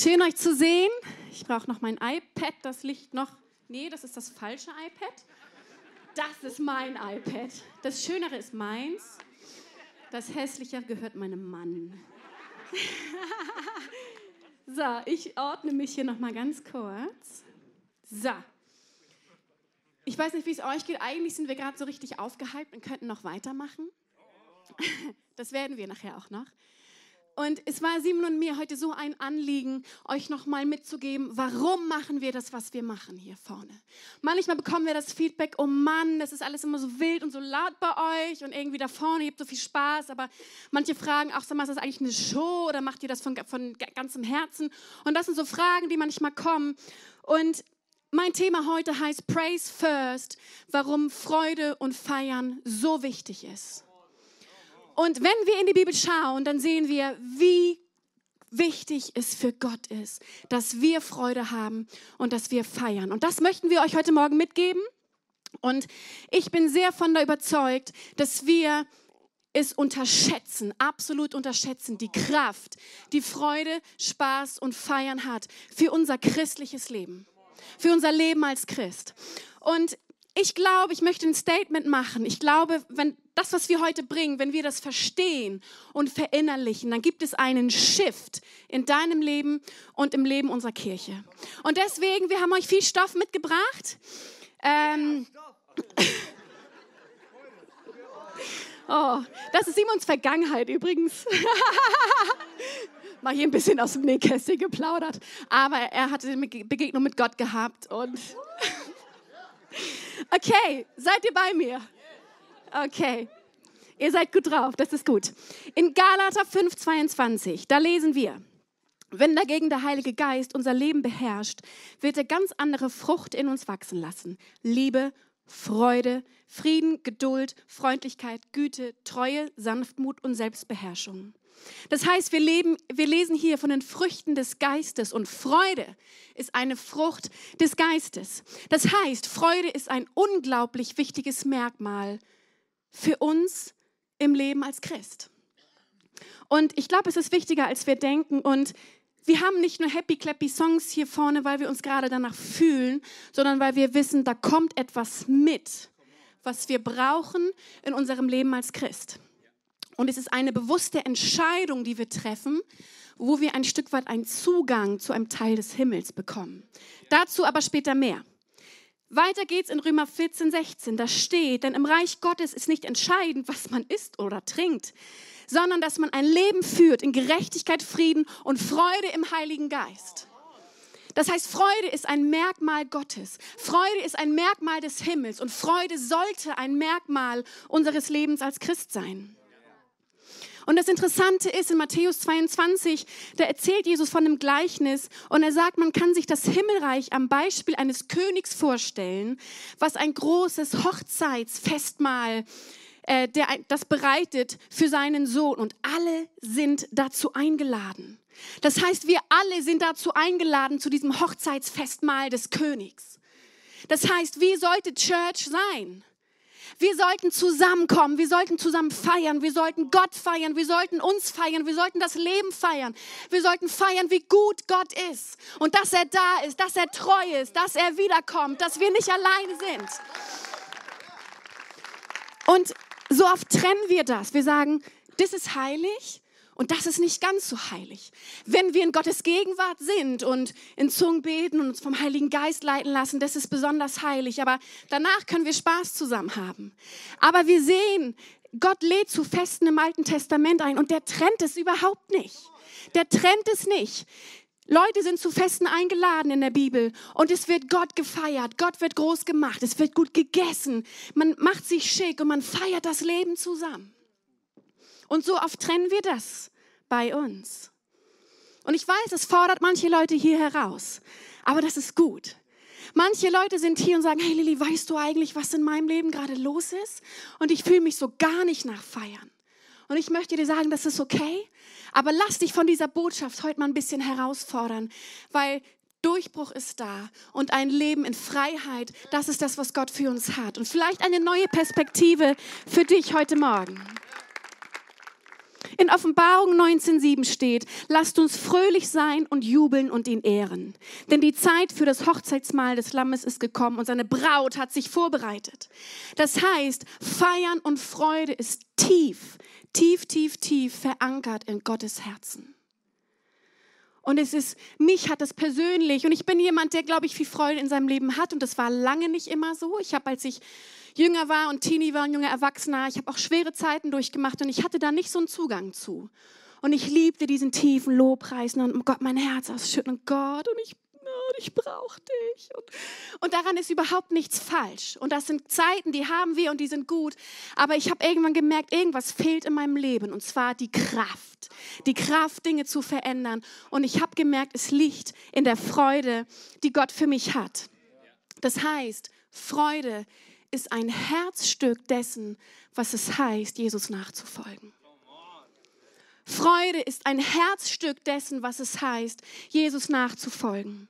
schön euch zu sehen. Ich brauche noch mein iPad, das liegt noch. Nee, das ist das falsche iPad. Das ist mein iPad. Das Schönere ist meins. Das Hässliche gehört meinem Mann. so, ich ordne mich hier noch mal ganz kurz. So. Ich weiß nicht, wie es euch geht. Eigentlich sind wir gerade so richtig aufgehypt und könnten noch weitermachen. Das werden wir nachher auch noch. Und es war Simon und mir heute so ein Anliegen, euch nochmal mitzugeben, warum machen wir das, was wir machen hier vorne. Manchmal bekommen wir das Feedback, oh Mann, das ist alles immer so wild und so laut bei euch und irgendwie da vorne, ihr habt so viel Spaß, aber manche fragen auch, sag mal, ist das eigentlich eine Show oder macht ihr das von, von ganzem Herzen? Und das sind so Fragen, die manchmal kommen. Und mein Thema heute heißt Praise First, warum Freude und Feiern so wichtig ist. Und wenn wir in die Bibel schauen, dann sehen wir, wie wichtig es für Gott ist, dass wir Freude haben und dass wir feiern. Und das möchten wir euch heute Morgen mitgeben. Und ich bin sehr von der überzeugt, dass wir es unterschätzen, absolut unterschätzen, die Kraft, die Freude, Spaß und Feiern hat für unser christliches Leben, für unser Leben als Christ. Und ich glaube, ich möchte ein Statement machen. Ich glaube, wenn das, was wir heute bringen, wenn wir das verstehen und verinnerlichen, dann gibt es einen Shift in deinem Leben und im Leben unserer Kirche. Und deswegen, wir haben euch viel Stoff mitgebracht. Ähm, oh, das ist Simons Vergangenheit übrigens. Mal hier ein bisschen aus dem Nähkästchen geplaudert. Aber er hatte eine Begegnung mit Gott gehabt und Okay, seid ihr bei mir? Okay. Ihr seid gut drauf, das ist gut. In Galater 5:22, da lesen wir: Wenn dagegen der Heilige Geist unser Leben beherrscht, wird er ganz andere Frucht in uns wachsen lassen. Liebe, Freude, Frieden, Geduld, Freundlichkeit, Güte, Treue, Sanftmut und Selbstbeherrschung. Das heißt, wir, leben, wir lesen hier von den Früchten des Geistes und Freude ist eine Frucht des Geistes. Das heißt, Freude ist ein unglaublich wichtiges Merkmal für uns im Leben als Christ. Und ich glaube, es ist wichtiger, als wir denken. Und wir haben nicht nur happy clappy Songs hier vorne, weil wir uns gerade danach fühlen, sondern weil wir wissen, da kommt etwas mit, was wir brauchen in unserem Leben als Christ. Und es ist eine bewusste Entscheidung, die wir treffen, wo wir ein Stück weit einen Zugang zu einem Teil des Himmels bekommen. Dazu aber später mehr. Weiter geht's in Römer 14, 16. Da steht, denn im Reich Gottes ist nicht entscheidend, was man isst oder trinkt, sondern dass man ein Leben führt in Gerechtigkeit, Frieden und Freude im Heiligen Geist. Das heißt, Freude ist ein Merkmal Gottes. Freude ist ein Merkmal des Himmels und Freude sollte ein Merkmal unseres Lebens als Christ sein. Und das Interessante ist, in Matthäus 22, da erzählt Jesus von einem Gleichnis und er sagt, man kann sich das Himmelreich am Beispiel eines Königs vorstellen, was ein großes Hochzeitsfestmahl äh, der das bereitet für seinen Sohn und alle sind dazu eingeladen. Das heißt, wir alle sind dazu eingeladen zu diesem Hochzeitsfestmahl des Königs. Das heißt, wie sollte Church sein? Wir sollten zusammenkommen, wir sollten zusammen feiern, wir sollten Gott feiern, wir sollten uns feiern, wir sollten das Leben feiern. Wir sollten feiern, wie gut Gott ist und dass er da ist, dass er treu ist, dass er wiederkommt, dass wir nicht alleine sind. Und so oft trennen wir das. Wir sagen, das ist heilig und das ist nicht ganz so heilig. Wenn wir in Gottes Gegenwart sind und in Zungen beten und uns vom Heiligen Geist leiten lassen, das ist besonders heilig. Aber danach können wir Spaß zusammen haben. Aber wir sehen, Gott lädt zu Festen im Alten Testament ein und der trennt es überhaupt nicht. Der trennt es nicht. Leute sind zu Festen eingeladen in der Bibel und es wird Gott gefeiert. Gott wird groß gemacht. Es wird gut gegessen. Man macht sich schick und man feiert das Leben zusammen. Und so oft trennen wir das bei uns. Und ich weiß, es fordert manche Leute hier heraus, aber das ist gut. Manche Leute sind hier und sagen, hey Lilly, weißt du eigentlich, was in meinem Leben gerade los ist? Und ich fühle mich so gar nicht nach Feiern. Und ich möchte dir sagen, das ist okay, aber lass dich von dieser Botschaft heute mal ein bisschen herausfordern, weil Durchbruch ist da und ein Leben in Freiheit, das ist das, was Gott für uns hat. Und vielleicht eine neue Perspektive für dich heute Morgen. In Offenbarung 19.7 steht, lasst uns fröhlich sein und jubeln und ihn ehren. Denn die Zeit für das Hochzeitsmahl des Lammes ist gekommen und seine Braut hat sich vorbereitet. Das heißt, Feiern und Freude ist tief, tief, tief, tief verankert in Gottes Herzen. Und es ist, mich hat es persönlich, und ich bin jemand, der, glaube ich, viel Freude in seinem Leben hat. Und das war lange nicht immer so. Ich habe, als ich jünger war und Teenie war, ein junger Erwachsener, ich habe auch schwere Zeiten durchgemacht und ich hatte da nicht so einen Zugang zu. Und ich liebte diesen tiefen Lobpreis und Gott mein Herz ausschütten und Gott und ich ich brauche dich. Und, und, daran ist überhaupt nichts falsch. Und das sind Zeiten, die haben wir und die sind gut. Aber ich habe irgendwann gemerkt, irgendwas fehlt in meinem Leben. Und zwar die Kraft. Die Kraft, Dinge zu verändern. Und ich habe gemerkt, es liegt in der Freude, die Gott für mich hat. Das heißt, Freude ist ein Herzstück dessen, was es heißt, Jesus nachzufolgen. Freude ist ein Herzstück dessen, was es heißt, Jesus nachzufolgen.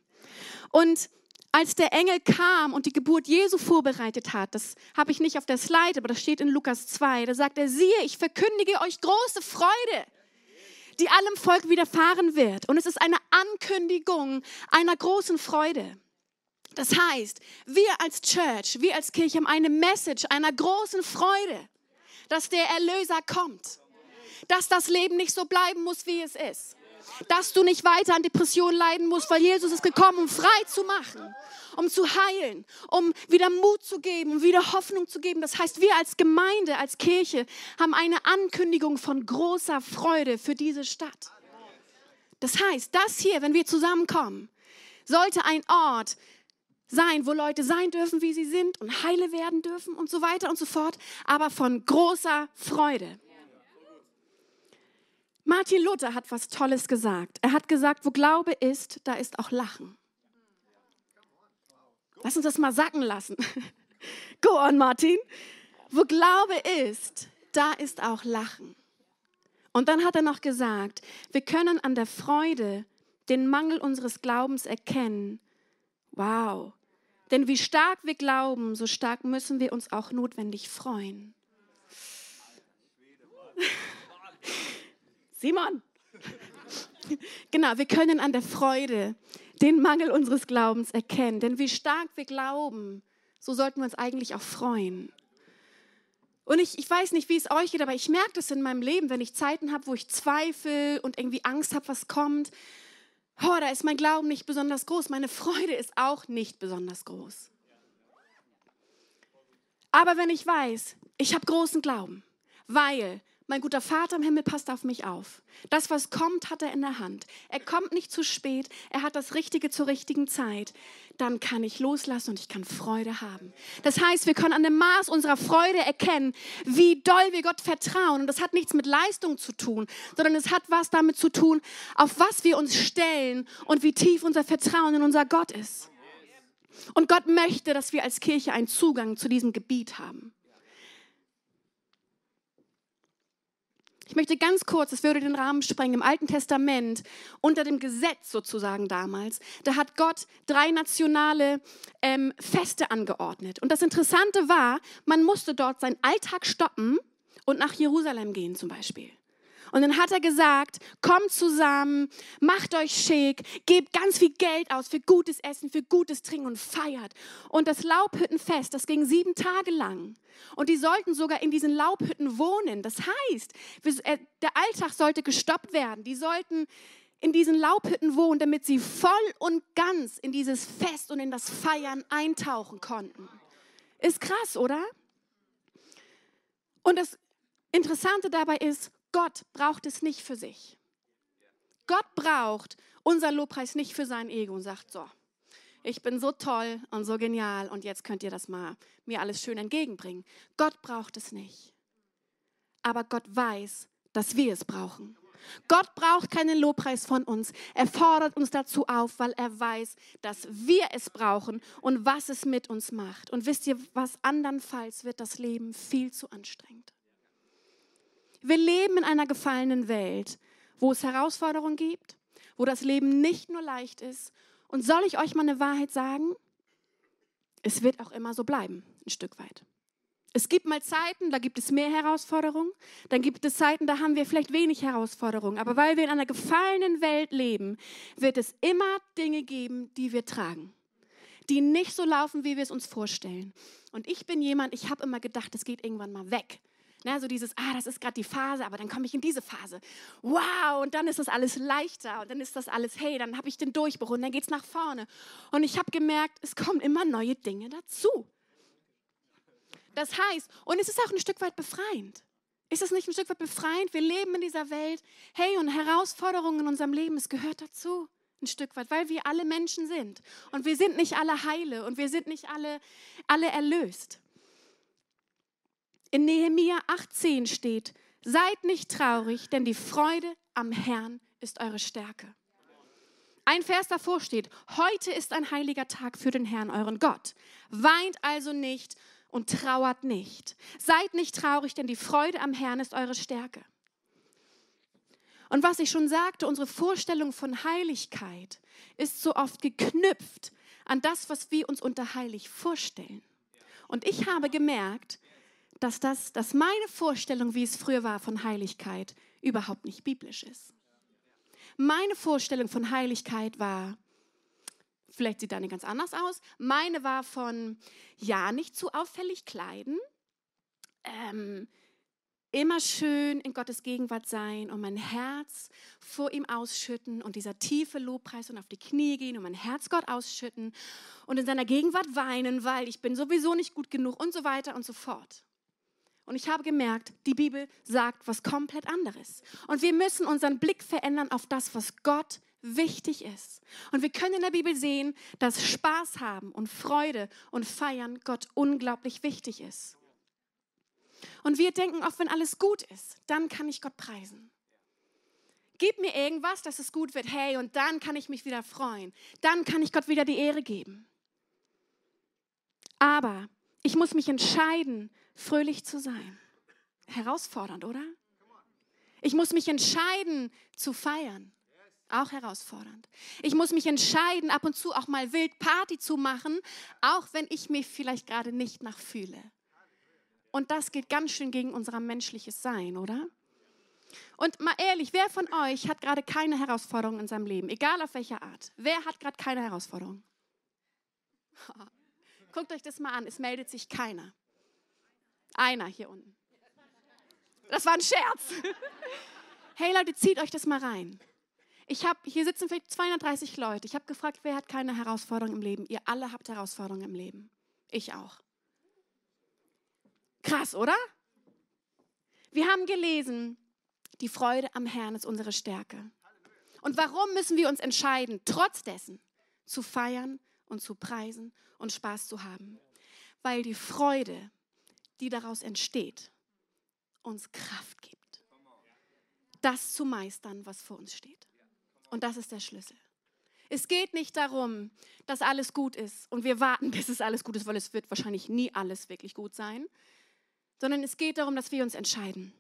Und als der Engel kam und die Geburt Jesu vorbereitet hat, das habe ich nicht auf der Slide, aber das steht in Lukas 2, da sagt er, siehe, ich verkündige euch große Freude, die allem Volk widerfahren wird. Und es ist eine Ankündigung einer großen Freude. Das heißt, wir als Church, wir als Kirche haben eine Message einer großen Freude, dass der Erlöser kommt, dass das Leben nicht so bleiben muss, wie es ist dass du nicht weiter an Depressionen leiden musst, weil Jesus ist gekommen, um frei zu machen, um zu heilen, um wieder Mut zu geben, um wieder Hoffnung zu geben. Das heißt, wir als Gemeinde, als Kirche haben eine Ankündigung von großer Freude für diese Stadt. Das heißt, das hier, wenn wir zusammenkommen, sollte ein Ort sein, wo Leute sein dürfen, wie sie sind und heile werden dürfen und so weiter und so fort, aber von großer Freude. Martin Luther hat was Tolles gesagt. Er hat gesagt, wo Glaube ist, da ist auch Lachen. Lass uns das mal sacken lassen. Go on, Martin. Wo Glaube ist, da ist auch Lachen. Und dann hat er noch gesagt, wir können an der Freude den Mangel unseres Glaubens erkennen. Wow. Denn wie stark wir glauben, so stark müssen wir uns auch notwendig freuen. Simon. genau, wir können an der Freude den Mangel unseres Glaubens erkennen. Denn wie stark wir glauben, so sollten wir uns eigentlich auch freuen. Und ich, ich weiß nicht, wie es euch geht, aber ich merke das in meinem Leben, wenn ich Zeiten habe, wo ich zweifle und irgendwie Angst habe, was kommt. Oh, da ist mein Glauben nicht besonders groß. Meine Freude ist auch nicht besonders groß. Aber wenn ich weiß, ich habe großen Glauben, weil mein guter Vater im Himmel passt auf mich auf. Das, was kommt, hat er in der Hand. Er kommt nicht zu spät, er hat das Richtige zur richtigen Zeit. Dann kann ich loslassen und ich kann Freude haben. Das heißt, wir können an dem Maß unserer Freude erkennen, wie doll wir Gott vertrauen. Und das hat nichts mit Leistung zu tun, sondern es hat was damit zu tun, auf was wir uns stellen und wie tief unser Vertrauen in unser Gott ist. Und Gott möchte, dass wir als Kirche einen Zugang zu diesem Gebiet haben. Ich möchte ganz kurz, es würde den Rahmen sprengen, im Alten Testament, unter dem Gesetz sozusagen damals, da hat Gott drei nationale ähm, Feste angeordnet. Und das Interessante war, man musste dort seinen Alltag stoppen und nach Jerusalem gehen zum Beispiel. Und dann hat er gesagt, kommt zusammen, macht euch schick, gebt ganz viel Geld aus für gutes Essen, für gutes Trinken und feiert. Und das Laubhüttenfest, das ging sieben Tage lang. Und die sollten sogar in diesen Laubhütten wohnen. Das heißt, äh, der Alltag sollte gestoppt werden. Die sollten in diesen Laubhütten wohnen, damit sie voll und ganz in dieses Fest und in das Feiern eintauchen konnten. Ist krass, oder? Und das Interessante dabei ist, Gott braucht es nicht für sich. Gott braucht unser Lobpreis nicht für sein Ego und sagt, so, ich bin so toll und so genial und jetzt könnt ihr das mal mir alles schön entgegenbringen. Gott braucht es nicht. Aber Gott weiß, dass wir es brauchen. Gott braucht keinen Lobpreis von uns. Er fordert uns dazu auf, weil er weiß, dass wir es brauchen und was es mit uns macht. Und wisst ihr, was andernfalls wird das Leben viel zu anstrengend. Wir leben in einer gefallenen Welt, wo es Herausforderungen gibt, wo das Leben nicht nur leicht ist. Und soll ich euch mal eine Wahrheit sagen? Es wird auch immer so bleiben, ein Stück weit. Es gibt mal Zeiten, da gibt es mehr Herausforderungen. Dann gibt es Zeiten, da haben wir vielleicht wenig Herausforderungen. Aber weil wir in einer gefallenen Welt leben, wird es immer Dinge geben, die wir tragen, die nicht so laufen, wie wir es uns vorstellen. Und ich bin jemand, ich habe immer gedacht, es geht irgendwann mal weg. Ne, so dieses, ah, das ist gerade die Phase, aber dann komme ich in diese Phase. Wow, und dann ist das alles leichter und dann ist das alles, hey, dann habe ich den Durchbruch und dann geht es nach vorne. Und ich habe gemerkt, es kommen immer neue Dinge dazu. Das heißt, und es ist auch ein Stück weit befreiend. Ist es nicht ein Stück weit befreiend? Wir leben in dieser Welt. Hey, und Herausforderungen in unserem Leben, es gehört dazu. Ein Stück weit, weil wir alle Menschen sind. Und wir sind nicht alle heile und wir sind nicht alle, alle erlöst. In Nehemia 18 steht, seid nicht traurig, denn die Freude am Herrn ist eure Stärke. Ein Vers davor steht, heute ist ein heiliger Tag für den Herrn, euren Gott. Weint also nicht und trauert nicht. Seid nicht traurig, denn die Freude am Herrn ist eure Stärke. Und was ich schon sagte, unsere Vorstellung von Heiligkeit ist so oft geknüpft an das, was wir uns unter heilig vorstellen. Und ich habe gemerkt, dass, das, dass meine Vorstellung, wie es früher war von Heiligkeit, überhaupt nicht biblisch ist. Meine Vorstellung von Heiligkeit war, Vielleicht sieht deine ganz anders aus. Meine war von, ja, nicht zu auffällig kleiden, ähm, immer schön in Gottes Gegenwart sein und mein Herz vor ihm ausschütten und dieser tiefe Lobpreis und auf die Knie gehen und mein Herz Gott ausschütten und in seiner Gegenwart weinen, weil ich bin sowieso nicht gut genug und so weiter und so fort. Und ich habe gemerkt, die Bibel sagt was komplett anderes. Und wir müssen unseren Blick verändern auf das, was Gott wichtig ist. Und wir können in der Bibel sehen, dass Spaß haben und Freude und Feiern Gott unglaublich wichtig ist. Und wir denken oft, wenn alles gut ist, dann kann ich Gott preisen. Gib mir irgendwas, dass es gut wird. Hey, und dann kann ich mich wieder freuen. Dann kann ich Gott wieder die Ehre geben. Aber ich muss mich entscheiden, fröhlich zu sein. Herausfordernd, oder? Ich muss mich entscheiden, zu feiern. Auch herausfordernd. Ich muss mich entscheiden, ab und zu auch mal wild Party zu machen, auch wenn ich mich vielleicht gerade nicht nachfühle. Und das geht ganz schön gegen unser menschliches Sein, oder? Und mal ehrlich, wer von euch hat gerade keine Herausforderung in seinem Leben, egal auf welcher Art? Wer hat gerade keine Herausforderung? Guckt euch das mal an, es meldet sich keiner. Einer hier unten. Das war ein Scherz. Hey Leute, zieht euch das mal rein. Ich habe, hier sitzen vielleicht 230 Leute. Ich habe gefragt, wer hat keine Herausforderung im Leben? Ihr alle habt Herausforderungen im Leben. Ich auch. Krass, oder? Wir haben gelesen, die Freude am Herrn ist unsere Stärke. Und warum müssen wir uns entscheiden, trotz dessen zu feiern und zu preisen und Spaß zu haben? Weil die Freude, die daraus entsteht, uns Kraft gibt, das zu meistern, was vor uns steht. Und das ist der Schlüssel. Es geht nicht darum, dass alles gut ist und wir warten, bis es alles gut ist, weil es wird wahrscheinlich nie alles wirklich gut sein, sondern es geht darum, dass wir uns entscheiden.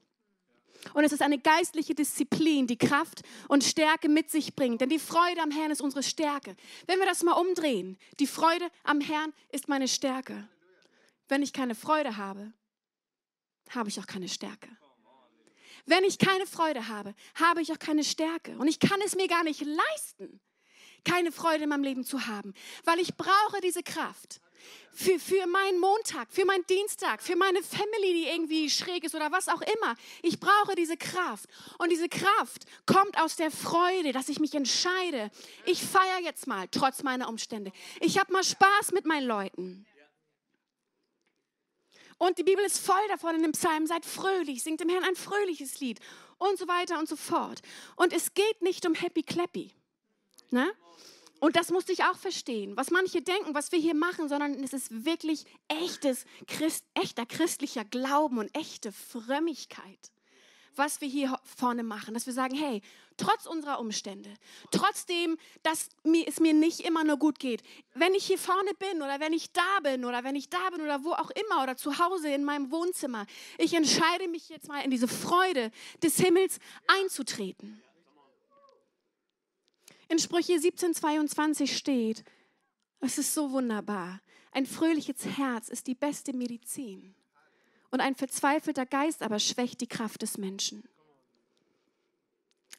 Und es ist eine geistliche Disziplin, die Kraft und Stärke mit sich bringt. Denn die Freude am Herrn ist unsere Stärke. Wenn wir das mal umdrehen, die Freude am Herrn ist meine Stärke. Wenn ich keine Freude habe, habe ich auch keine Stärke. Wenn ich keine Freude habe, habe ich auch keine Stärke. Und ich kann es mir gar nicht leisten, keine Freude in meinem Leben zu haben, weil ich brauche diese Kraft. Für, für meinen Montag, für meinen Dienstag, für meine Family, die irgendwie schräg ist oder was auch immer. Ich brauche diese Kraft. Und diese Kraft kommt aus der Freude, dass ich mich entscheide. Ich feiere jetzt mal, trotz meiner Umstände. Ich habe mal Spaß mit meinen Leuten. Und die Bibel ist voll davon in dem Psalm, seid fröhlich, singt dem Herrn ein fröhliches Lied und so weiter und so fort. Und es geht nicht um Happy Clappy. Ne? Und das musste ich auch verstehen, was manche denken, was wir hier machen, sondern es ist wirklich echtes, Christ, echter christlicher Glauben und echte Frömmigkeit was wir hier vorne machen, dass wir sagen, hey, trotz unserer Umstände, trotzdem, dass es mir nicht immer nur gut geht, wenn ich hier vorne bin oder wenn ich da bin oder wenn ich da bin oder wo auch immer oder zu Hause in meinem Wohnzimmer, ich entscheide mich jetzt mal in diese Freude des Himmels einzutreten. In Sprüche 17,22 steht, es ist so wunderbar, ein fröhliches Herz ist die beste Medizin. Und ein verzweifelter Geist aber schwächt die Kraft des Menschen.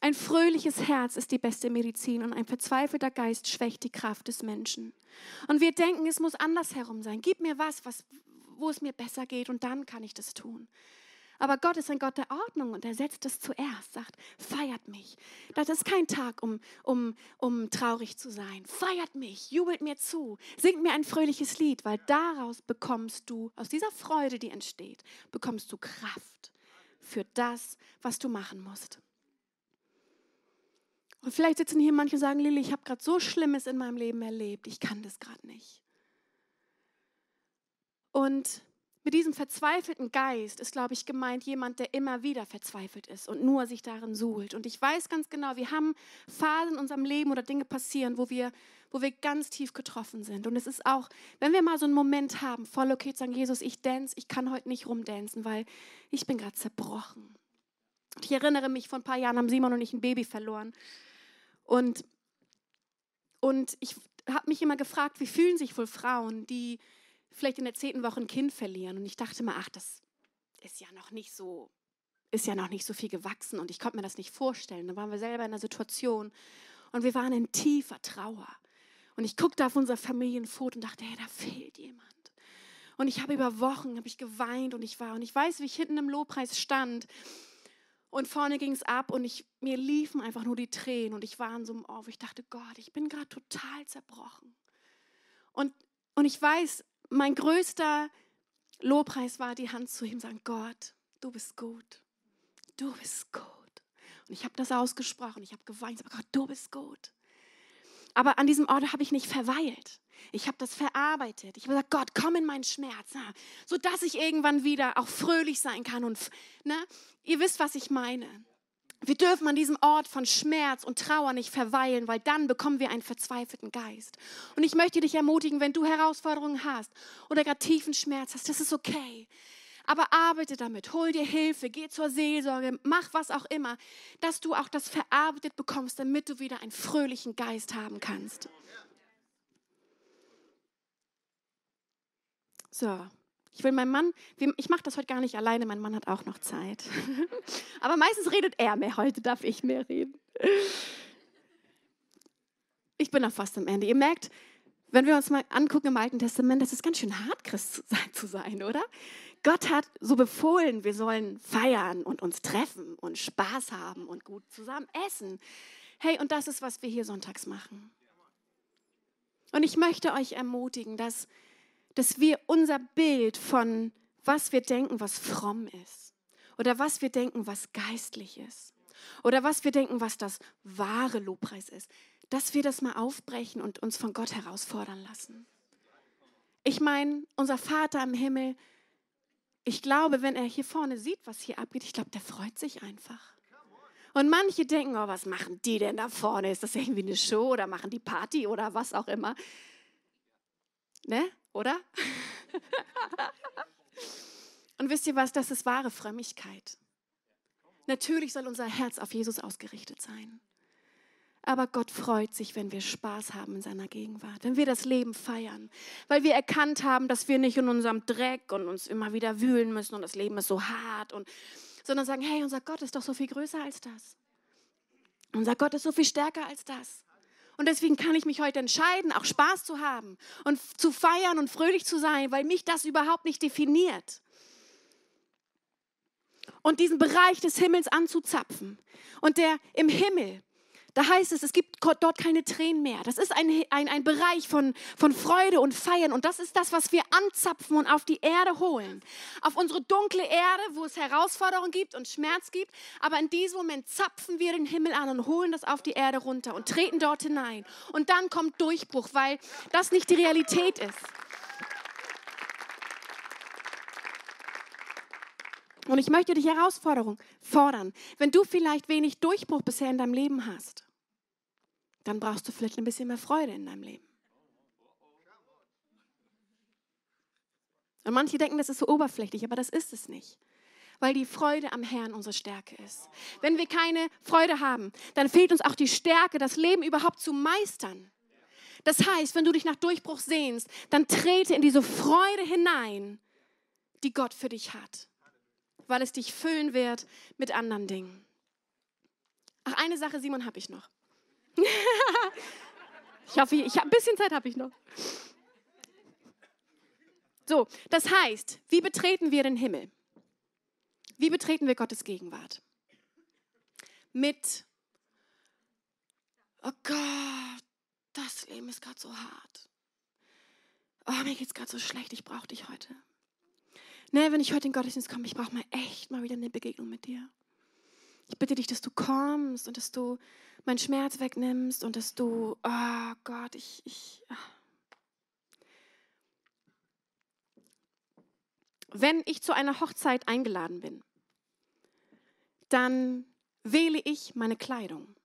Ein fröhliches Herz ist die beste Medizin und ein verzweifelter Geist schwächt die Kraft des Menschen. Und wir denken, es muss andersherum sein. Gib mir was, was wo es mir besser geht und dann kann ich das tun. Aber Gott ist ein Gott der Ordnung und er setzt es zuerst, sagt, feiert mich. Das ist kein Tag, um, um, um traurig zu sein. Feiert mich, jubelt mir zu, singt mir ein fröhliches Lied, weil daraus bekommst du, aus dieser Freude, die entsteht, bekommst du Kraft für das, was du machen musst. Und vielleicht sitzen hier manche und sagen, Lili, ich habe gerade so Schlimmes in meinem Leben erlebt, ich kann das gerade nicht. Und mit diesem verzweifelten Geist ist, glaube ich, gemeint jemand, der immer wieder verzweifelt ist und nur sich darin suhlt. Und ich weiß ganz genau, wir haben Phasen in unserem Leben oder Dinge passieren, wo wir, wo wir ganz tief getroffen sind. Und es ist auch, wenn wir mal so einen Moment haben, voll okay zu sagen, Jesus, ich dance, ich kann heute nicht rumdancen, weil ich bin gerade zerbrochen. Ich erinnere mich, vor ein paar Jahren haben Simon und ich ein Baby verloren. Und, und ich habe mich immer gefragt, wie fühlen sich wohl Frauen, die vielleicht in der zehnten Woche ein Kind verlieren. Und ich dachte mir, ach, das ist ja noch nicht so, ist ja noch nicht so viel gewachsen und ich konnte mir das nicht vorstellen. Dann waren wir selber in einer Situation und wir waren in tiefer Trauer. Und ich guckte auf unser Familienfoto und dachte, hey, da fehlt jemand. Und ich habe über Wochen habe ich geweint und ich war und ich weiß, wie ich hinten im Lobpreis stand und vorne ging es ab und ich, mir liefen einfach nur die Tränen und ich war in so einem wo ich dachte, Gott, ich bin gerade total zerbrochen. Und, und ich weiß, mein größter Lobpreis war, die Hand zu ihm sagen, Gott, du bist gut. Du bist gut. Und ich habe das ausgesprochen, ich habe geweint, aber Gott, du bist gut. Aber an diesem Ort habe ich nicht verweilt. Ich habe das verarbeitet. Ich habe gesagt, Gott, komm in meinen Schmerz, na, sodass ich irgendwann wieder auch fröhlich sein kann. Und na, ihr wisst, was ich meine. Wir dürfen an diesem Ort von Schmerz und Trauer nicht verweilen, weil dann bekommen wir einen verzweifelten Geist. Und ich möchte dich ermutigen, wenn du Herausforderungen hast oder gar tiefen Schmerz hast, das ist okay. Aber arbeite damit, hol dir Hilfe, geh zur Seelsorge, mach was auch immer, dass du auch das verarbeitet bekommst, damit du wieder einen fröhlichen Geist haben kannst. So, ich will meinen Mann, ich mache das heute gar nicht alleine, mein Mann hat auch noch Zeit. Aber meistens redet er mehr, heute darf ich mehr reden. Ich bin noch fast am Ende. Ihr merkt, wenn wir uns mal angucken im Alten Testament, das ist ganz schön hart, Christ zu sein, oder? Gott hat so befohlen, wir sollen feiern und uns treffen und Spaß haben und gut zusammen essen. Hey, und das ist, was wir hier sonntags machen. Und ich möchte euch ermutigen, dass dass wir unser Bild von was wir denken, was fromm ist, oder was wir denken, was geistlich ist, oder was wir denken, was das wahre Lobpreis ist, dass wir das mal aufbrechen und uns von Gott herausfordern lassen. Ich meine, unser Vater im Himmel, ich glaube, wenn er hier vorne sieht, was hier abgeht, ich glaube, der freut sich einfach. Und manche denken, oh, was machen die denn da vorne? Ist das irgendwie eine Show oder machen die Party oder was auch immer? Ne? Oder? Und wisst ihr was, das ist wahre Frömmigkeit. Natürlich soll unser Herz auf Jesus ausgerichtet sein. Aber Gott freut sich, wenn wir Spaß haben in seiner Gegenwart, wenn wir das Leben feiern, weil wir erkannt haben, dass wir nicht in unserem Dreck und uns immer wieder wühlen müssen und das Leben ist so hart und sondern sagen, hey, unser Gott ist doch so viel größer als das. Unser Gott ist so viel stärker als das. Und deswegen kann ich mich heute entscheiden, auch Spaß zu haben und zu feiern und fröhlich zu sein, weil mich das überhaupt nicht definiert. Und diesen Bereich des Himmels anzuzapfen. Und der im Himmel, da heißt es, es gibt dort keine Tränen mehr. Das ist ein, ein, ein Bereich von, von Freude und Feiern. Und das ist das, was wir anzapfen und auf die Erde holen. Auf unsere dunkle Erde, wo es Herausforderungen gibt und Schmerz gibt. Aber in diesem Moment zapfen wir den Himmel an und holen das auf die Erde runter und treten dort hinein. Und dann kommt Durchbruch, weil das nicht die Realität ist. Und ich möchte dich Herausforderung fordern. Wenn du vielleicht wenig Durchbruch bisher in deinem Leben hast, dann brauchst du vielleicht ein bisschen mehr Freude in deinem Leben. Und manche denken, das ist so oberflächlich, aber das ist es nicht. Weil die Freude am Herrn unsere Stärke ist. Wenn wir keine Freude haben, dann fehlt uns auch die Stärke, das Leben überhaupt zu meistern. Das heißt, wenn du dich nach Durchbruch sehnst, dann trete in diese Freude hinein, die Gott für dich hat, weil es dich füllen wird mit anderen Dingen. Ach, eine Sache, Simon, habe ich noch. ich hoffe, ich habe ein bisschen Zeit habe ich noch. So, das heißt, wie betreten wir den Himmel? Wie betreten wir Gottes Gegenwart? Mit, oh Gott, das Leben ist gerade so hart. Oh, mir geht es gerade so schlecht, ich brauche dich heute. Nee, wenn ich heute in Gottesdienst komme, ich brauche mal echt mal wieder eine Begegnung mit dir. Ich bitte dich, dass du kommst und dass du meinen Schmerz wegnimmst und dass du, oh Gott, ich, ich. Ah. Wenn ich zu einer Hochzeit eingeladen bin, dann wähle ich meine Kleidung.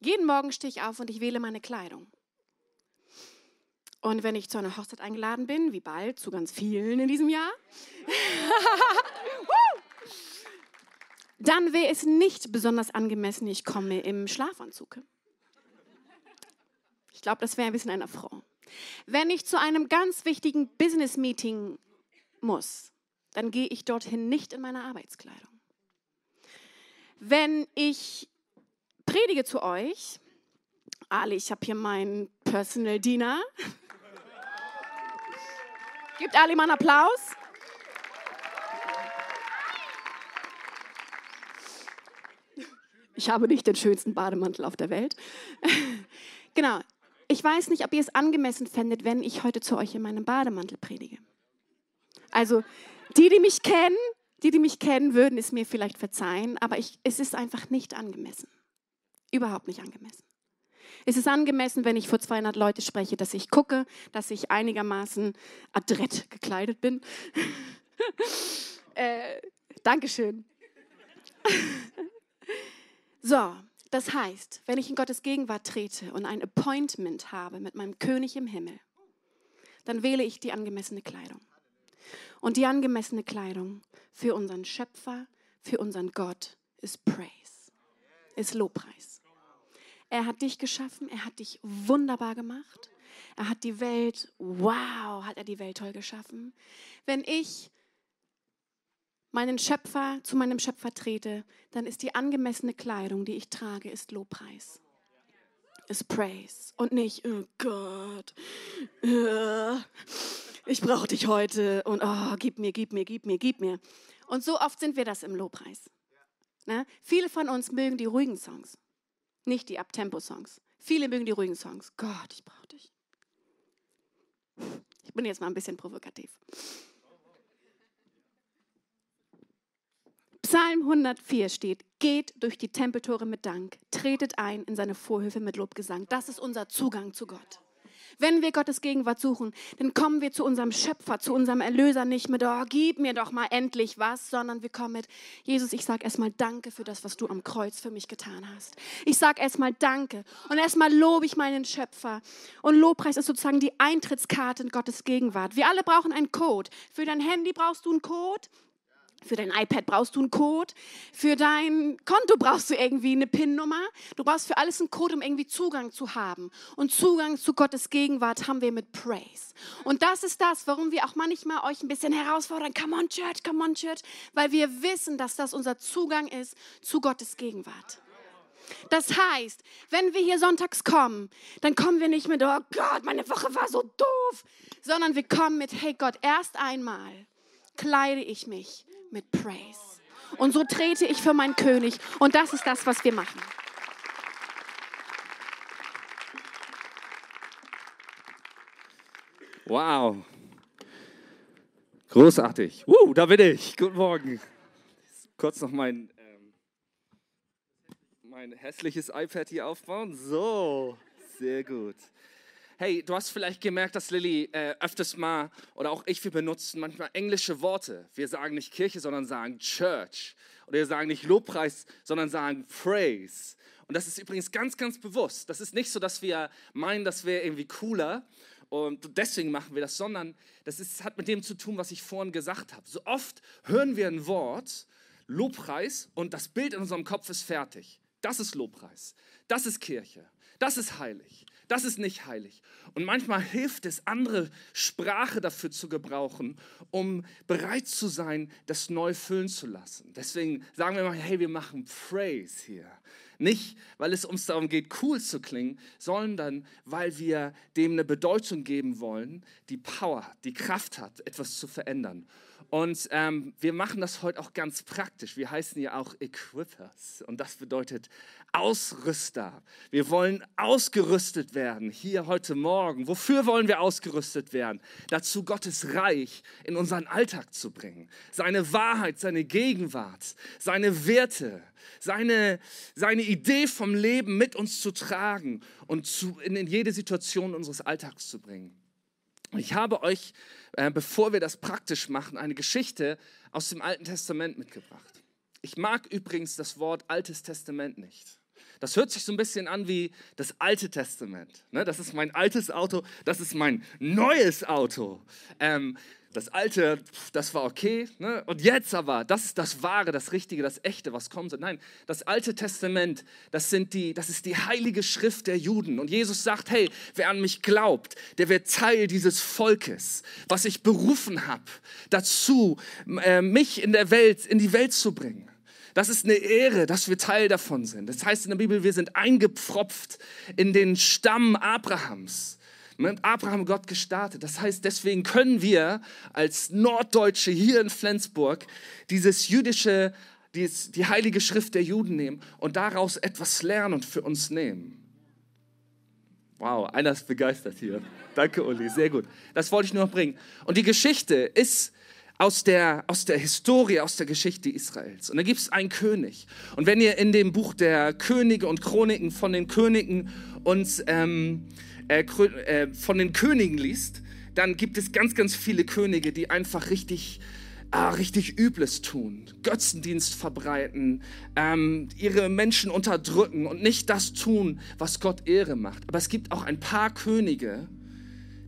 Jeden Morgen stehe ich auf und ich wähle meine Kleidung. Und wenn ich zu einer Hochzeit eingeladen bin, wie bald, zu ganz vielen in diesem Jahr, dann wäre es nicht besonders angemessen, ich komme im Schlafanzug. Ich glaube, das wäre ein bisschen einer Frau. Wenn ich zu einem ganz wichtigen Business-Meeting muss, dann gehe ich dorthin nicht in meiner Arbeitskleidung. Wenn ich predige zu euch, Ali, ich habe hier meinen Personal Diener. Gibt Ali mal einen Applaus? Ich habe nicht den schönsten Bademantel auf der Welt. genau. Ich weiß nicht, ob ihr es angemessen fändet, wenn ich heute zu euch in meinem Bademantel predige. Also, die, die mich kennen, die, die mich kennen, würden es mir vielleicht verzeihen, aber ich, es ist einfach nicht angemessen. Überhaupt nicht angemessen. Es ist angemessen, wenn ich vor 200 Leute spreche, dass ich gucke, dass ich einigermaßen adrett gekleidet bin. äh, Dankeschön. so, das heißt, wenn ich in Gottes Gegenwart trete und ein Appointment habe mit meinem König im Himmel, dann wähle ich die angemessene Kleidung. Und die angemessene Kleidung für unseren Schöpfer, für unseren Gott ist Praise, ist Lobpreis. Er hat dich geschaffen, er hat dich wunderbar gemacht. Er hat die Welt, wow, hat er die Welt toll geschaffen. Wenn ich meinen Schöpfer zu meinem Schöpfer trete, dann ist die angemessene Kleidung, die ich trage, ist Lobpreis. Ist Praise und nicht, oh Gott, äh, ich brauche dich heute und oh, gib mir, gib mir, gib mir, gib mir. Und so oft sind wir das im Lobpreis. Ne? Viele von uns mögen die ruhigen Songs, nicht die Abtempo-Songs. Viele mögen die ruhigen Songs. Gott, ich brauche dich. Ich bin jetzt mal ein bisschen provokativ. Psalm 104 steht, geht durch die Tempeltore mit Dank, tretet ein in seine Vorhöfe mit Lobgesang. Das ist unser Zugang zu Gott. Wenn wir Gottes Gegenwart suchen, dann kommen wir zu unserem Schöpfer, zu unserem Erlöser nicht mit, oh, gib mir doch mal endlich was, sondern wir kommen mit, Jesus, ich sage erstmal Danke für das, was du am Kreuz für mich getan hast. Ich sage erstmal Danke und erstmal lobe ich meinen Schöpfer. Und Lobpreis ist sozusagen die Eintrittskarte in Gottes Gegenwart. Wir alle brauchen einen Code. Für dein Handy brauchst du einen Code. Für dein iPad brauchst du einen Code. Für dein Konto brauchst du irgendwie eine PIN-Nummer. Du brauchst für alles einen Code, um irgendwie Zugang zu haben. Und Zugang zu Gottes Gegenwart haben wir mit Praise. Und das ist das, warum wir auch manchmal euch ein bisschen herausfordern. Come on, Church, come on, Church. Weil wir wissen, dass das unser Zugang ist zu Gottes Gegenwart. Das heißt, wenn wir hier sonntags kommen, dann kommen wir nicht mit, oh Gott, meine Woche war so doof, sondern wir kommen mit, hey Gott, erst einmal kleide ich mich mit Praise. Und so trete ich für meinen König. Und das ist das, was wir machen. Wow. Großartig. Uh, da bin ich. Guten Morgen. Kurz noch mein, ähm, mein hässliches iPad hier aufbauen. So, sehr gut. Hey, du hast vielleicht gemerkt, dass Lilly äh, öfters mal oder auch ich, wir benutzen manchmal englische Worte. Wir sagen nicht Kirche, sondern sagen Church. Oder wir sagen nicht Lobpreis, sondern sagen Praise. Und das ist übrigens ganz, ganz bewusst. Das ist nicht so, dass wir meinen, das wäre irgendwie cooler und deswegen machen wir das, sondern das ist, hat mit dem zu tun, was ich vorhin gesagt habe. So oft hören wir ein Wort, Lobpreis, und das Bild in unserem Kopf ist fertig. Das ist Lobpreis. Das ist Kirche. Das ist heilig. Das ist nicht heilig. Und manchmal hilft es, andere Sprache dafür zu gebrauchen, um bereit zu sein, das neu füllen zu lassen. Deswegen sagen wir mal, hey, wir machen Praise hier. Nicht, weil es uns darum geht, cool zu klingen, sondern weil wir dem eine Bedeutung geben wollen, die Power, die Kraft hat, etwas zu verändern. Und ähm, wir machen das heute auch ganz praktisch. Wir heißen ja auch Equippers. Und das bedeutet Ausrüster. Wir wollen ausgerüstet werden hier heute Morgen. Wofür wollen wir ausgerüstet werden? Dazu Gottes Reich in unseren Alltag zu bringen. Seine Wahrheit, seine Gegenwart, seine Werte, seine, seine Idee vom Leben mit uns zu tragen und zu, in, in jede Situation unseres Alltags zu bringen. Ich habe euch, äh, bevor wir das praktisch machen, eine Geschichte aus dem Alten Testament mitgebracht. Ich mag übrigens das Wort Altes Testament nicht. Das hört sich so ein bisschen an wie das Alte Testament. Ne? Das ist mein altes Auto, das ist mein neues Auto. Ähm, das Alte, das war okay. Ne? Und jetzt aber, das ist das Wahre, das Richtige, das Echte, was kommt. Nein, das Alte Testament, das, sind die, das ist die heilige Schrift der Juden. Und Jesus sagt, hey, wer an mich glaubt, der wird Teil dieses Volkes, was ich berufen habe, dazu, äh, mich in der Welt, in die Welt zu bringen. Das ist eine Ehre, dass wir Teil davon sind. Das heißt in der Bibel, wir sind eingepfropft in den Stamm Abrahams mit Abraham Gott gestartet. Das heißt, deswegen können wir als Norddeutsche hier in Flensburg dieses jüdische, dies, die heilige Schrift der Juden nehmen und daraus etwas lernen und für uns nehmen. Wow, einer ist begeistert hier. Danke, Uli, sehr gut. Das wollte ich nur noch bringen. Und die Geschichte ist aus der, aus der Historie, aus der Geschichte Israels. Und da gibt es einen König. Und wenn ihr in dem Buch der Könige und Chroniken von den Königen uns ähm, äh, äh, von den Königen liest, dann gibt es ganz, ganz viele Könige, die einfach richtig, ah, richtig Übles tun, Götzendienst verbreiten, ähm, ihre Menschen unterdrücken und nicht das tun, was Gott Ehre macht. Aber es gibt auch ein paar Könige,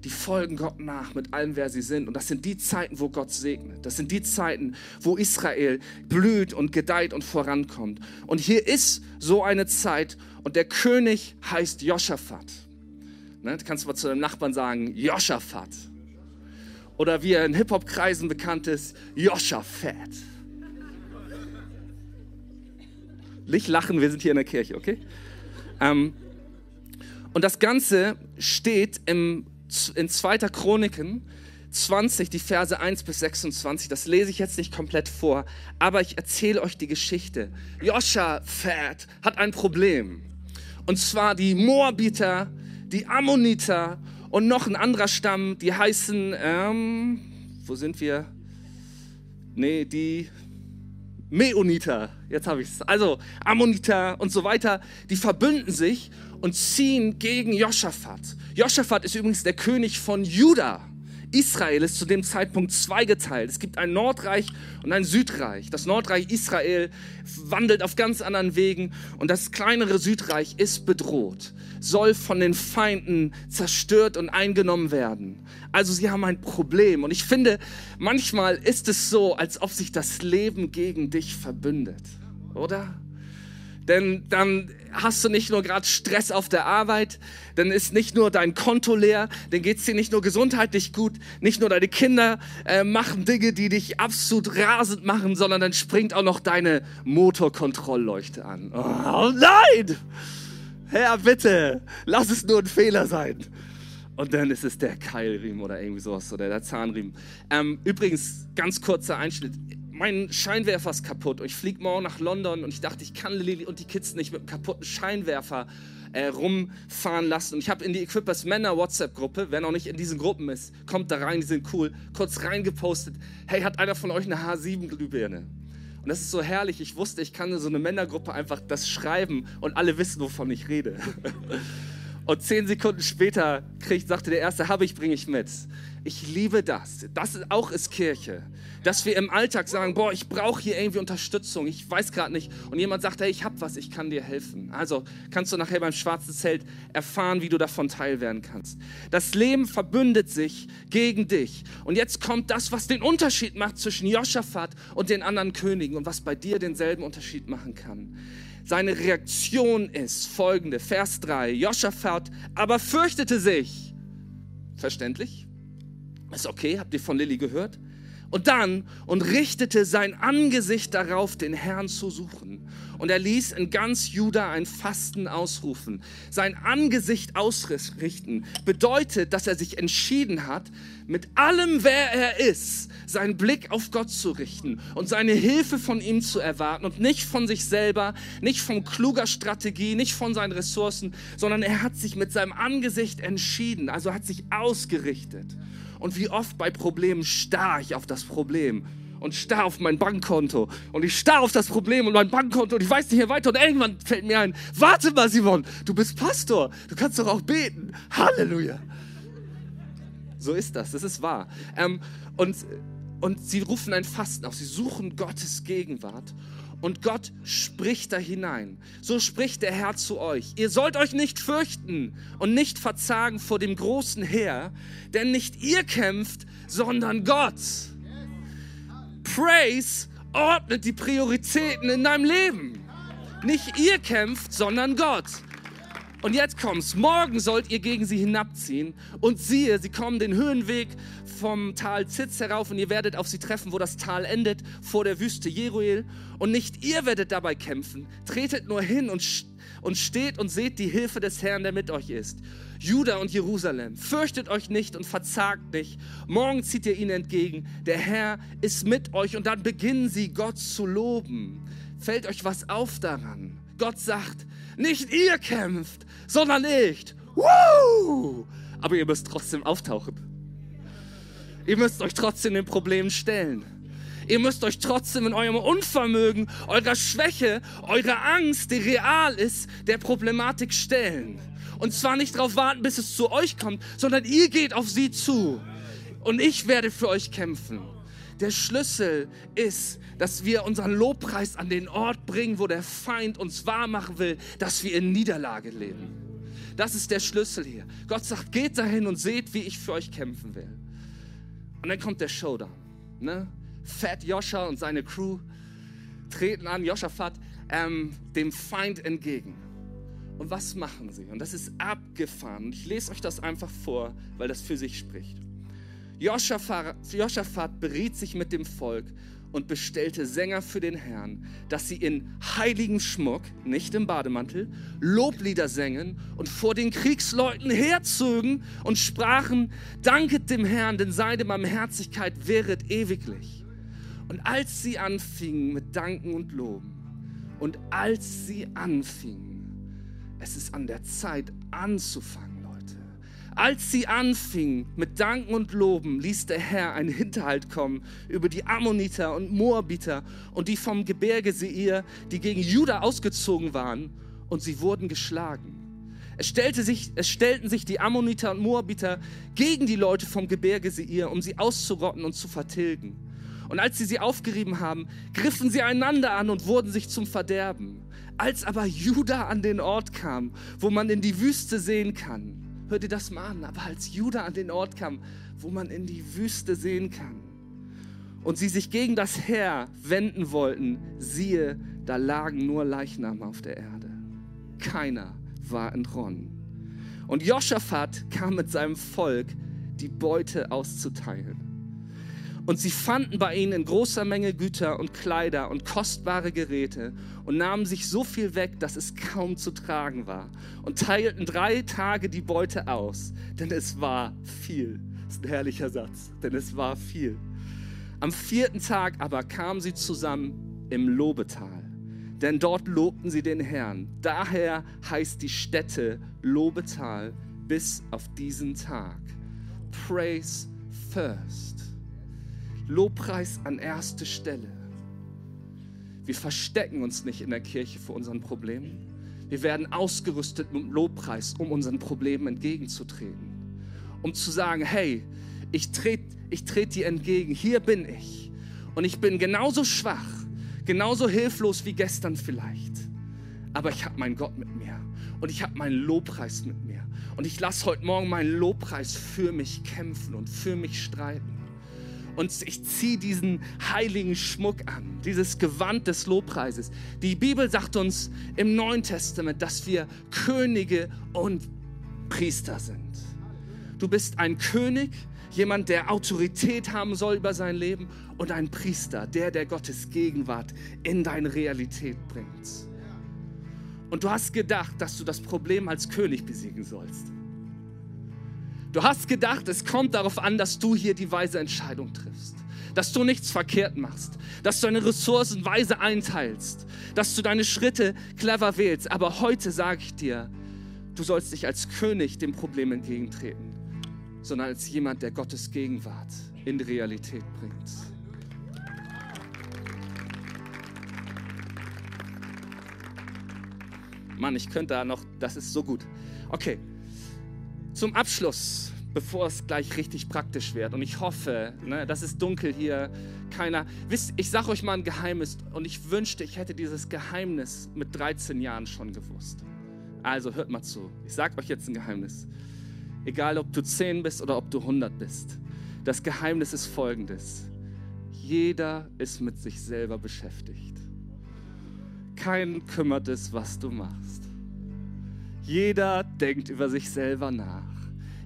die folgen Gott nach mit allem, wer sie sind. Und das sind die Zeiten, wo Gott segnet. Das sind die Zeiten, wo Israel blüht und gedeiht und vorankommt. Und hier ist so eine Zeit und der König heißt Joschafat. Ne? Du kannst mal zu deinem Nachbarn sagen, Joschafat. Oder wie er in Hip-Hop-Kreisen bekannt ist, Joschafat. Nicht lachen, wir sind hier in der Kirche, okay? Ähm, und das Ganze steht im, in 2. Chroniken 20, die Verse 1 bis 26. Das lese ich jetzt nicht komplett vor, aber ich erzähle euch die Geschichte. Joschafat hat ein Problem. Und zwar die Moabiter die Ammoniter und noch ein anderer Stamm, die heißen, ähm, wo sind wir? Nee, die Meoniter, jetzt habe ich es. Also Ammoniter und so weiter, die verbünden sich und ziehen gegen Joschafat. Joschafat ist übrigens der König von Juda. Israel ist zu dem Zeitpunkt zweigeteilt. Es gibt ein Nordreich und ein Südreich. Das Nordreich Israel wandelt auf ganz anderen Wegen und das kleinere Südreich ist bedroht, soll von den Feinden zerstört und eingenommen werden. Also sie haben ein Problem und ich finde, manchmal ist es so, als ob sich das Leben gegen dich verbündet, oder? Denn dann hast du nicht nur gerade Stress auf der Arbeit, dann ist nicht nur dein Konto leer, dann geht es dir nicht nur gesundheitlich gut, nicht nur deine Kinder äh, machen Dinge, die dich absolut rasend machen, sondern dann springt auch noch deine Motorkontrollleuchte an. Oh nein! Herr, bitte, lass es nur ein Fehler sein. Und dann ist es der Keilriemen oder irgendwie sowas oder der Zahnriemen. Ähm, übrigens, ganz kurzer Einschnitt mein Scheinwerfer ist kaputt und ich fliege morgen nach London und ich dachte, ich kann Lilly und die Kids nicht mit einem kaputten Scheinwerfer äh, rumfahren lassen. Und ich habe in die Equippers Männer WhatsApp-Gruppe, wer noch nicht in diesen Gruppen ist, kommt da rein, die sind cool, kurz reingepostet, hey, hat einer von euch eine H7-Glühbirne? Und das ist so herrlich, ich wusste, ich kann in so eine Männergruppe einfach das schreiben und alle wissen, wovon ich rede. Und zehn Sekunden später kriegt, sagte der Erste, habe ich, bringe ich mit. Ich liebe das. Das ist, auch ist Kirche. Dass wir im Alltag sagen, boah, ich brauche hier irgendwie Unterstützung. Ich weiß gerade nicht. Und jemand sagt, hey, ich habe was, ich kann dir helfen. Also kannst du nachher beim schwarzen Zelt erfahren, wie du davon teil werden kannst. Das Leben verbündet sich gegen dich. Und jetzt kommt das, was den Unterschied macht zwischen Joschafat und den anderen Königen und was bei dir denselben Unterschied machen kann. seine Reaktion ist folgende, Vers 3. Joschafat aber fürchtete sich. Verständlich? Ist okay, habt ihr von Lilly gehört? Und dann und richtete sein Angesicht darauf, den Herrn zu suchen. Und er ließ in ganz Juda ein Fasten ausrufen. Sein Angesicht ausrichten bedeutet, dass er sich entschieden hat, mit allem, wer er ist, seinen Blick auf Gott zu richten und seine Hilfe von ihm zu erwarten und nicht von sich selber, nicht von kluger Strategie, nicht von seinen Ressourcen, sondern er hat sich mit seinem Angesicht entschieden, also hat sich ausgerichtet. Und wie oft bei Problemen starr ich auf das Problem und starr auf mein Bankkonto. Und ich starr auf das Problem und mein Bankkonto und ich weiß nicht mehr weiter. Und irgendwann fällt mir ein, warte mal, Simon, du bist Pastor. Du kannst doch auch beten. Halleluja. So ist das, das ist wahr. Ähm, und, und sie rufen ein Fasten auf. Sie suchen Gottes Gegenwart und Gott spricht da hinein. So spricht der Herr zu euch. Ihr sollt euch nicht fürchten und nicht verzagen vor dem großen Heer, denn nicht ihr kämpft, sondern Gott. Praise ordnet die Prioritäten in deinem Leben. Nicht ihr kämpft, sondern Gott. Und jetzt kommt's. Morgen sollt ihr gegen sie hinabziehen. Und siehe, sie kommen den Höhenweg vom Tal Zitz herauf und ihr werdet auf sie treffen, wo das Tal endet, vor der Wüste Jeruel. Und nicht ihr werdet dabei kämpfen. Tretet nur hin und, und steht und seht die Hilfe des Herrn, der mit euch ist. Juda und Jerusalem, fürchtet euch nicht und verzagt nicht. Morgen zieht ihr ihnen entgegen. Der Herr ist mit euch und dann beginnen sie Gott zu loben. Fällt euch was auf daran? Gott sagt, nicht ihr kämpft, sondern ich. Woo! Aber ihr müsst trotzdem auftauchen. Ihr müsst euch trotzdem den Problemen stellen. Ihr müsst euch trotzdem in eurem Unvermögen, eurer Schwäche, eurer Angst, die real ist, der Problematik stellen. Und zwar nicht darauf warten, bis es zu euch kommt, sondern ihr geht auf sie zu. Und ich werde für euch kämpfen. Der Schlüssel ist, dass wir unseren Lobpreis an den Ort bringen, wo der Feind uns wahrmachen will, dass wir in Niederlage leben. Das ist der Schlüssel hier. Gott sagt, geht dahin und seht, wie ich für euch kämpfen will. Und dann kommt der Showdown. Ne? Fat Joscha und seine Crew treten an, Joschafat, ähm, dem Feind entgegen. Und was machen sie? Und das ist abgefahren. Ich lese euch das einfach vor, weil das für sich spricht. Joschafat, beriet sich mit dem Volk und bestellte Sänger für den Herrn, dass sie in heiligem Schmuck, nicht im Bademantel, Loblieder sängen und vor den Kriegsleuten herzögen und sprachen, danket dem Herrn, denn seine Barmherzigkeit wäret ewiglich. Und als sie anfingen mit Danken und Loben, und als sie anfingen, es ist an der Zeit anzufangen, als sie anfingen mit Danken und Loben, ließ der Herr einen Hinterhalt kommen über die Ammoniter und Moabiter und die vom Gebirge Seir, die gegen Juda ausgezogen waren, und sie wurden geschlagen. Es, stellte sich, es stellten sich die Ammoniter und Moabiter gegen die Leute vom Gebirge Seir, um sie auszurotten und zu vertilgen. Und als sie sie aufgerieben haben, griffen sie einander an und wurden sich zum Verderben. Als aber Juda an den Ort kam, wo man in die Wüste sehen kann, Hör dir das mal an. Aber als Judah an den Ort kam, wo man in die Wüste sehen kann, und sie sich gegen das Heer wenden wollten, siehe, da lagen nur Leichname auf der Erde. Keiner war entronnen. Und Joschafat kam mit seinem Volk, die Beute auszuteilen. Und sie fanden bei ihnen in großer Menge Güter und Kleider und kostbare Geräte und nahmen sich so viel weg, dass es kaum zu tragen war und teilten drei Tage die Beute aus, denn es war viel. Das ist ein herrlicher Satz, denn es war viel. Am vierten Tag aber kamen sie zusammen im Lobetal, denn dort lobten sie den Herrn. Daher heißt die Stätte Lobetal bis auf diesen Tag. Praise first. Lobpreis an erste Stelle. Wir verstecken uns nicht in der Kirche vor unseren Problemen. Wir werden ausgerüstet mit Lobpreis, um unseren Problemen entgegenzutreten. Um zu sagen, hey, ich trete ich tret dir entgegen, hier bin ich. Und ich bin genauso schwach, genauso hilflos wie gestern vielleicht. Aber ich habe meinen Gott mit mir und ich habe meinen Lobpreis mit mir. Und ich lasse heute Morgen meinen Lobpreis für mich kämpfen und für mich streiten. Und ich ziehe diesen heiligen Schmuck an, dieses Gewand des Lobpreises. Die Bibel sagt uns im Neuen Testament, dass wir Könige und Priester sind. Du bist ein König, jemand, der Autorität haben soll über sein Leben und ein Priester, der, der Gottes Gegenwart in deine Realität bringt. Und du hast gedacht, dass du das Problem als König besiegen sollst. Du hast gedacht, es kommt darauf an, dass du hier die weise Entscheidung triffst, dass du nichts verkehrt machst, dass du deine Ressourcen weise einteilst, dass du deine Schritte clever wählst. Aber heute sage ich dir, du sollst nicht als König dem Problem entgegentreten, sondern als jemand, der Gottes Gegenwart in die Realität bringt. Mann, ich könnte da noch, das ist so gut. Okay, zum Abschluss, bevor es gleich richtig praktisch wird, und ich hoffe, ne, das ist dunkel hier, keiner. Wisst, ich sage euch mal ein Geheimnis, und ich wünschte, ich hätte dieses Geheimnis mit 13 Jahren schon gewusst. Also hört mal zu, ich sage euch jetzt ein Geheimnis. Egal, ob du 10 bist oder ob du 100 bist. Das Geheimnis ist folgendes. Jeder ist mit sich selber beschäftigt. Keinen kümmert es, was du machst. Jeder denkt über sich selber nach.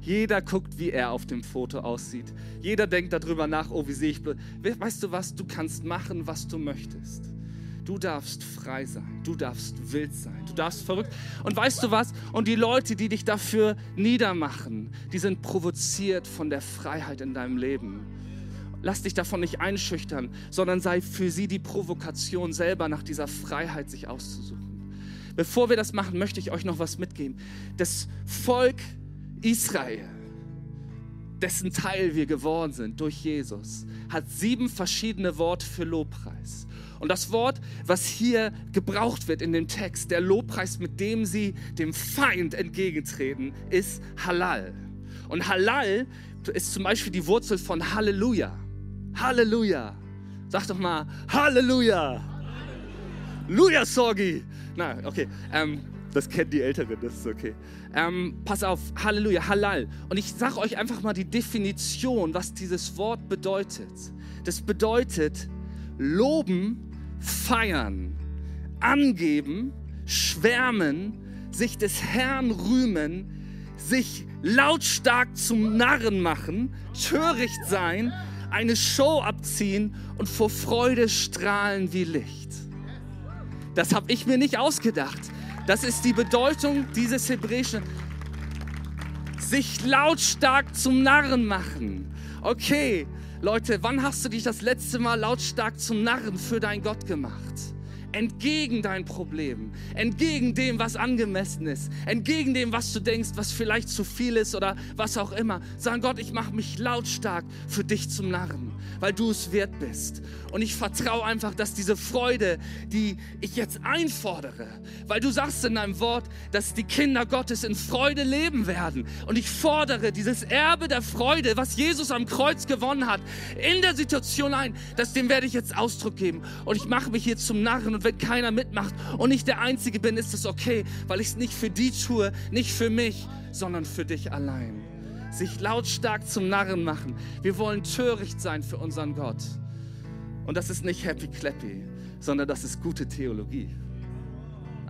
Jeder guckt, wie er auf dem Foto aussieht. Jeder denkt darüber nach, oh, wie sehe ich. Weißt du was? Du kannst machen, was du möchtest. Du darfst frei sein. Du darfst wild sein. Du darfst verrückt. Und weißt du was? Und die Leute, die dich dafür niedermachen, die sind provoziert von der Freiheit in deinem Leben. Lass dich davon nicht einschüchtern, sondern sei für sie die Provokation, selber nach dieser Freiheit sich auszusuchen. Bevor wir das machen, möchte ich euch noch was mitgeben. Das Volk Israel, dessen Teil wir geworden sind durch Jesus, hat sieben verschiedene Worte für Lobpreis. Und das Wort, was hier gebraucht wird in dem Text, der Lobpreis, mit dem sie dem Feind entgegentreten, ist Halal. Und Halal ist zum Beispiel die Wurzel von Halleluja. Halleluja. Sag doch mal Halleluja. Halleluja, Sorgi. Na, okay. Ähm, das kennen die Älteren, das ist okay. Ähm, pass auf, Halleluja, Halal. Und ich sage euch einfach mal die Definition, was dieses Wort bedeutet. Das bedeutet loben, feiern, angeben, schwärmen, sich des Herrn rühmen, sich lautstark zum Narren machen, töricht sein, eine Show abziehen und vor Freude strahlen wie Licht. Das habe ich mir nicht ausgedacht. Das ist die Bedeutung dieses hebräischen. Sich lautstark zum Narren machen. Okay, Leute, wann hast du dich das letzte Mal lautstark zum Narren für dein Gott gemacht? Entgegen deinen Problemen, entgegen dem, was angemessen ist, entgegen dem, was du denkst, was vielleicht zu viel ist oder was auch immer. Sagen Gott, ich mache mich lautstark für dich zum Narren, weil du es wert bist. Und ich vertraue einfach, dass diese Freude, die ich jetzt einfordere, weil du sagst in deinem Wort, dass die Kinder Gottes in Freude leben werden. Und ich fordere dieses Erbe der Freude, was Jesus am Kreuz gewonnen hat, in der Situation ein, dass dem werde ich jetzt Ausdruck geben. Und ich mache mich hier zum Narren und wenn keiner mitmacht und ich der Einzige bin, ist es okay, weil ich es nicht für die tue, nicht für mich, sondern für dich allein. Sich lautstark zum Narren machen. Wir wollen töricht sein für unseren Gott. Und das ist nicht happy clappy, sondern das ist gute Theologie.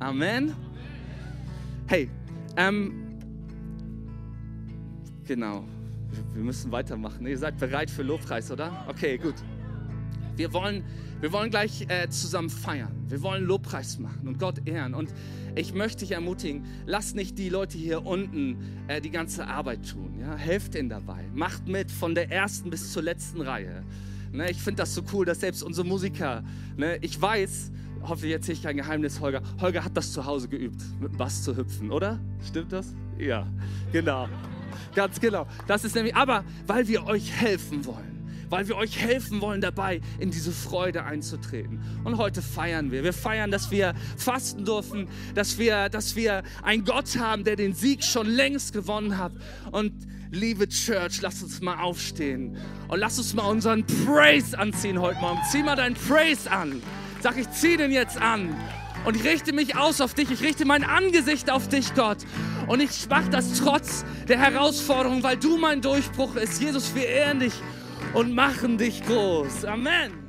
Amen. Hey, ähm, genau. Wir müssen weitermachen. Ihr seid bereit für Lobpreis, oder? Okay, gut. Wir wollen wir wollen gleich äh, zusammen feiern. Wir wollen Lobpreis machen und Gott ehren. Und ich möchte dich ermutigen, lass nicht die Leute hier unten äh, die ganze Arbeit tun. Ja? Helft ihnen dabei. Macht mit von der ersten bis zur letzten Reihe. Ne, ich finde das so cool, dass selbst unsere Musiker, ne, ich weiß, hoffe, jetzt sehe ich kein Geheimnis, Holger. Holger hat das zu Hause geübt, mit dem Bass zu hüpfen, oder? Stimmt das? Ja, genau. Ganz genau. Das ist nämlich, aber weil wir euch helfen wollen weil wir euch helfen wollen dabei, in diese Freude einzutreten. Und heute feiern wir. Wir feiern, dass wir fasten dürfen, dass wir, dass wir einen Gott haben, der den Sieg schon längst gewonnen hat. Und liebe Church, lass uns mal aufstehen und lass uns mal unseren Praise anziehen heute Morgen. Zieh mal deinen Praise an. Sag, ich zieh den jetzt an. Und ich richte mich aus auf dich. Ich richte mein Angesicht auf dich, Gott. Und ich mache das trotz der Herausforderung, weil du mein Durchbruch ist. Jesus, wir ehren dich und machen dich groß. Amen.